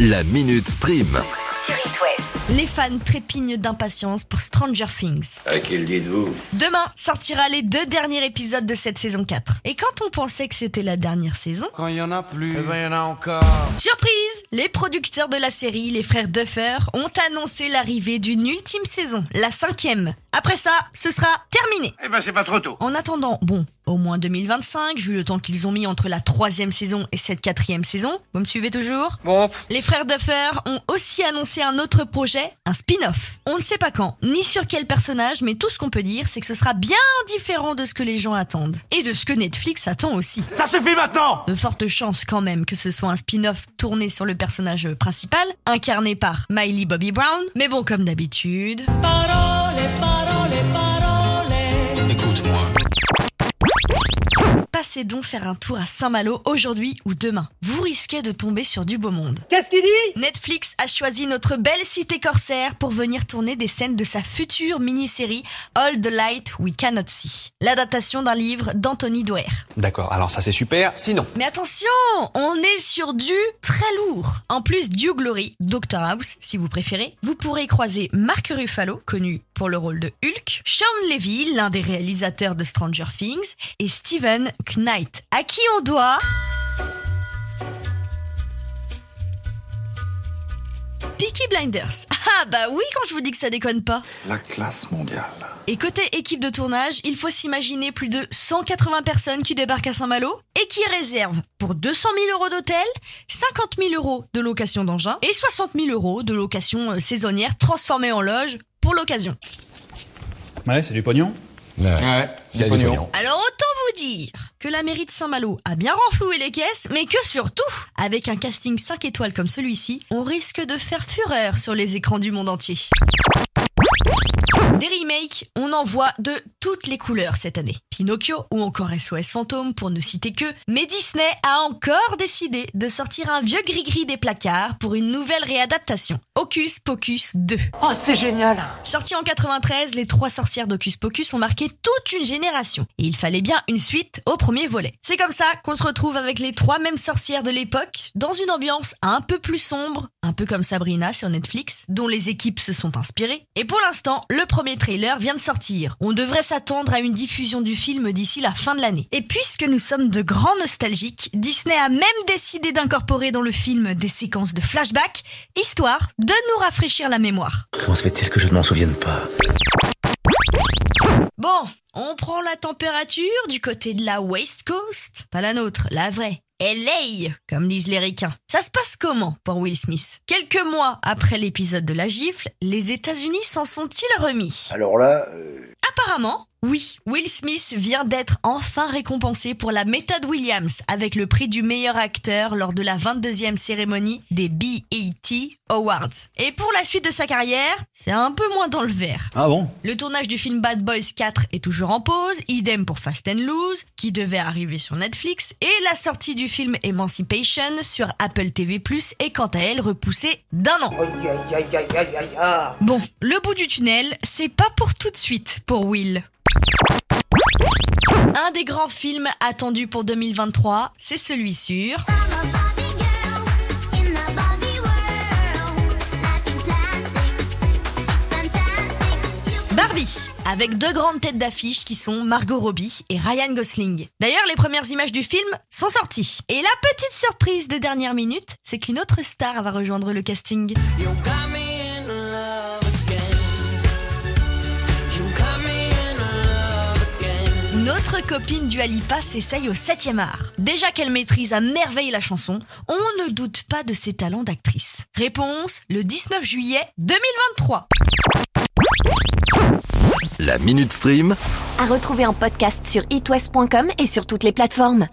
La Minute Stream. sur It West. Les fans trépignent d'impatience pour Stranger Things. À qui le dites-vous? Demain sortira les deux derniers épisodes de cette saison 4. Et quand on pensait que c'était la dernière saison, Quand il y en a plus, eh ben il y en a encore. surprise Les producteurs de la série, les frères Duffer, ont annoncé l'arrivée d'une ultime saison, la cinquième. Après ça, ce sera terminé. Eh ben c'est pas trop tôt. En attendant, bon, au moins 2025, vu le temps qu'ils ont mis entre la troisième saison et cette quatrième saison. Vous me suivez toujours? Bon, Les frères Duffer ont aussi annoncé un autre projet, un spin-off. On ne sait pas quand, ni sur quel personnage, mais tout ce qu'on peut dire, c'est que ce sera bien différent de ce que les gens attendent. Et de ce que Netflix attend aussi. Ça suffit maintenant De fortes chances quand même que ce soit un spin-off tourné sur le personnage principal, incarné par Miley Bobby Brown. Mais bon, comme d'habitude... Écoute-moi. Passez donc faire un tour à Saint-Malo aujourd'hui ou demain. Vous risquez de tomber sur du beau monde. Qu'est-ce qu'il dit? Netflix a choisi notre belle cité corsaire pour venir tourner des scènes de sa future mini-série All the Light We Cannot See, l'adaptation d'un livre d'Anthony Doerr. D'accord, alors ça c'est super. Sinon, Mais attention, on est sur du très lourd. En plus du Glory, Dr House si vous préférez, vous pourrez croiser Mark Ruffalo, connu pour le rôle de Hulk, Sean Levy, l'un des réalisateurs de Stranger Things, et Steven Knight, à qui on doit... Peaky Blinders. Ah bah oui quand je vous dis que ça déconne pas. La classe mondiale. Et côté équipe de tournage, il faut s'imaginer plus de 180 personnes qui débarquent à Saint-Malo et qui réservent pour 200 000 euros d'hôtel, 50 000 euros de location d'engin et 60 000 euros de location euh, saisonnière transformée en loge pour l'occasion. ouais, c'est du pognon. Ouais, du pognon. Alors autant vous dire que la mairie de Saint-Malo a bien renfloué les caisses, mais que surtout, avec un casting 5 étoiles comme celui-ci, on risque de faire fureur sur les écrans du monde entier. Des remakes, on en voit de toutes les couleurs cette année. Pinocchio ou encore SOS Fantôme pour ne citer que, mais Disney a encore décidé de sortir un vieux gris-gris des placards pour une nouvelle réadaptation. Hocus Pocus 2. Oh, c'est génial Sorti en 93, les trois sorcières d'Hocus Pocus ont marqué toute une génération. Et il fallait bien une suite au premier volet. C'est comme ça qu'on se retrouve avec les trois mêmes sorcières de l'époque, dans une ambiance un peu plus sombre, un peu comme Sabrina sur Netflix, dont les équipes se sont inspirées. Et pour l'instant, le premier trailer vient de sortir. On devrait s'attendre à une diffusion du film d'ici la fin de l'année. Et puisque nous sommes de grands nostalgiques, Disney a même décidé d'incorporer dans le film des séquences de flashback, histoire de nous rafraîchir la mémoire. Comment se fait-il que je ne m'en souvienne pas Bon, on prend la température du côté de la West Coast, pas la nôtre, la vraie. LA, comme disent les ricains. Ça se passe comment pour Will Smith? Quelques mois après l'épisode de la gifle, les États-Unis s'en sont-ils remis? Alors là, euh, Apparemment, oui. Will Smith vient d'être enfin récompensé pour la méthode Williams avec le prix du meilleur acteur lors de la 22e cérémonie des BET Awards. Et pour la suite de sa carrière, c'est un peu moins dans le vert. Ah bon? Le tournage du film Bad Boys 4 est toujours en pause, idem pour Fast and Loose, qui devait arriver sur Netflix, et la sortie du film Emancipation sur Apple TV+, est quant à elle repoussée d'un an. Aïe, aïe, aïe, aïe, aïe, aïe, aïe. Bon, le bout du tunnel, c'est pas pour tout de suite pour Will. Un des grands films attendus pour 2023, c'est celui sur Barbie, avec deux grandes têtes d'affiche qui sont Margot Robbie et Ryan Gosling. D'ailleurs, les premières images du film sont sorties. Et la petite surprise de dernière minute, c'est qu'une autre star va rejoindre le casting. Notre copine Dua Lipa s'essaye au 7 art. Déjà qu'elle maîtrise à merveille la chanson, on ne doute pas de ses talents d'actrice. Réponse le 19 juillet 2023. La Minute Stream. À retrouver en podcast sur itwest.com et sur toutes les plateformes.